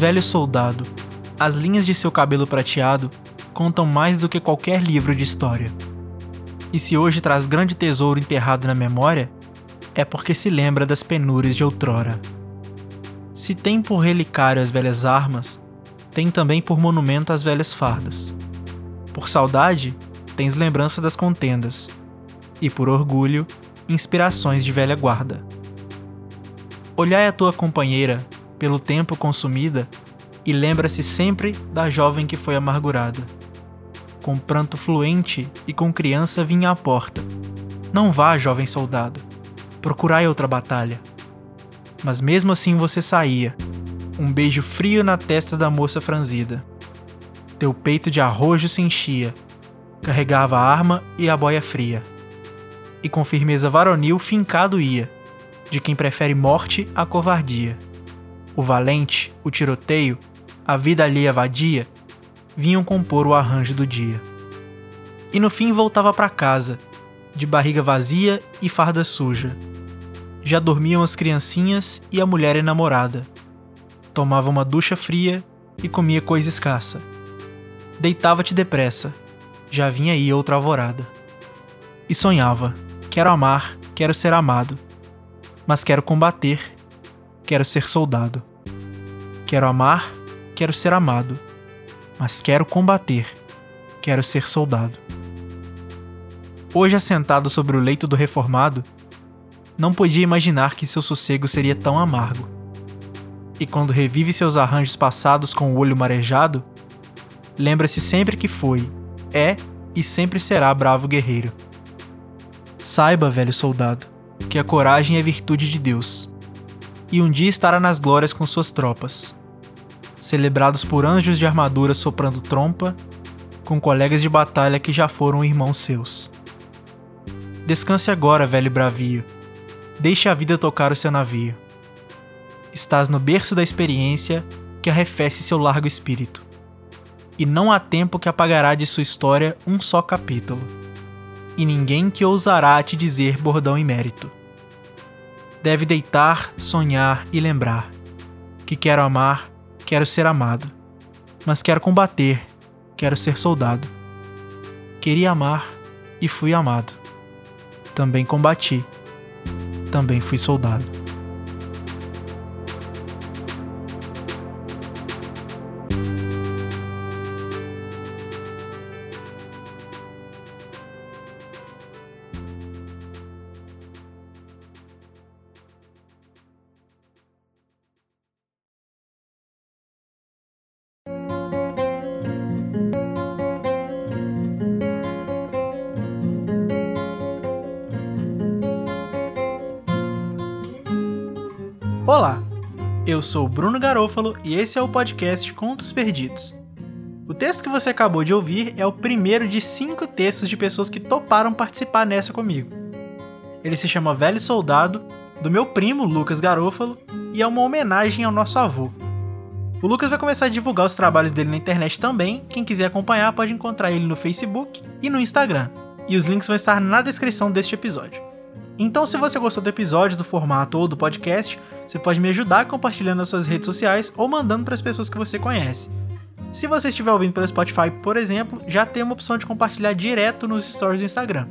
Velho soldado, as linhas de seu cabelo prateado contam mais do que qualquer livro de história. E se hoje traz grande tesouro enterrado na memória, é porque se lembra das penúrias de outrora. Se tem por relicário as velhas armas, tem também por monumento as velhas fardas. Por saudade, tens lembrança das contendas, e por orgulho, inspirações de velha guarda. Olhai a tua companheira pelo tempo consumida, e lembra-se sempre da jovem que foi amargurada. Com pranto fluente e com criança vinha à porta. Não vá, jovem soldado, procurai outra batalha. Mas mesmo assim você saía, um beijo frio na testa da moça franzida. Teu peito de arrojo se enchia, carregava a arma e a boia fria. E com firmeza varonil fincado ia, de quem prefere morte à covardia o valente, o tiroteio, a vida alheia vadia, vinham compor o arranjo do dia. E no fim voltava para casa, de barriga vazia e farda suja. Já dormiam as criancinhas e a mulher enamorada. Tomava uma ducha fria e comia coisa escassa. Deitava-te depressa, já vinha aí outra alvorada. E sonhava: quero amar, quero ser amado, mas quero combater quero ser soldado. Quero amar, quero ser amado. Mas quero combater, quero ser soldado. Hoje, assentado sobre o leito do reformado, não podia imaginar que seu sossego seria tão amargo. E quando revive seus arranjos passados com o olho marejado, lembra-se sempre que foi, é e sempre será bravo guerreiro. Saiba, velho soldado, que a coragem é virtude de Deus e um dia estará nas glórias com suas tropas, celebrados por anjos de armadura soprando trompa, com colegas de batalha que já foram irmãos seus. Descanse agora, velho bravio, deixe a vida tocar o seu navio. Estás no berço da experiência que arrefece seu largo espírito, e não há tempo que apagará de sua história um só capítulo, e ninguém que ousará te dizer bordão e mérito deve deitar, sonhar e lembrar que quero amar, quero ser amado, mas quero combater, quero ser soldado. Queria amar e fui amado. Também combati, também fui soldado. Olá, eu sou Bruno Garofalo e esse é o podcast Contos Perdidos. O texto que você acabou de ouvir é o primeiro de cinco textos de pessoas que toparam participar nessa comigo. Ele se chama Velho Soldado, do meu primo Lucas Garofalo, e é uma homenagem ao nosso avô. O Lucas vai começar a divulgar os trabalhos dele na internet também. Quem quiser acompanhar pode encontrar ele no Facebook e no Instagram. E os links vão estar na descrição deste episódio. Então, se você gostou do episódio, do formato ou do podcast, você pode me ajudar compartilhando nas suas redes sociais ou mandando para as pessoas que você conhece. Se você estiver ouvindo pelo Spotify, por exemplo, já tem uma opção de compartilhar direto nos stories do Instagram.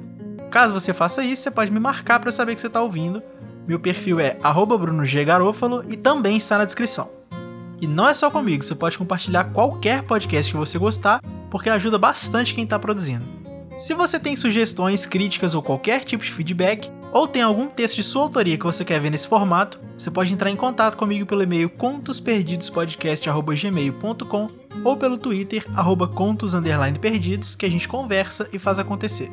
Caso você faça isso, você pode me marcar para eu saber que você está ouvindo. Meu perfil é @brunoggarofalo e também está na descrição. E não é só comigo, você pode compartilhar qualquer podcast que você gostar, porque ajuda bastante quem está produzindo. Se você tem sugestões, críticas ou qualquer tipo de feedback, ou tem algum texto de sua autoria que você quer ver nesse formato, você pode entrar em contato comigo pelo e-mail contosperdidospodcast.gmail.com ou pelo Twitter, arroba contos perdidos, que a gente conversa e faz acontecer.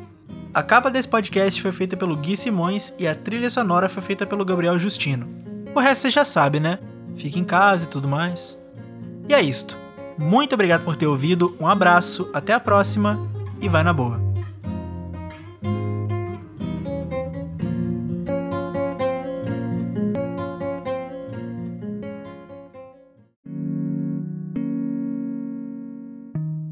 A capa desse podcast foi feita pelo Gui Simões e a trilha sonora foi feita pelo Gabriel Justino. O resto você já sabe, né? Fica em casa e tudo mais. E é isto. Muito obrigado por ter ouvido, um abraço, até a próxima e vai na boa.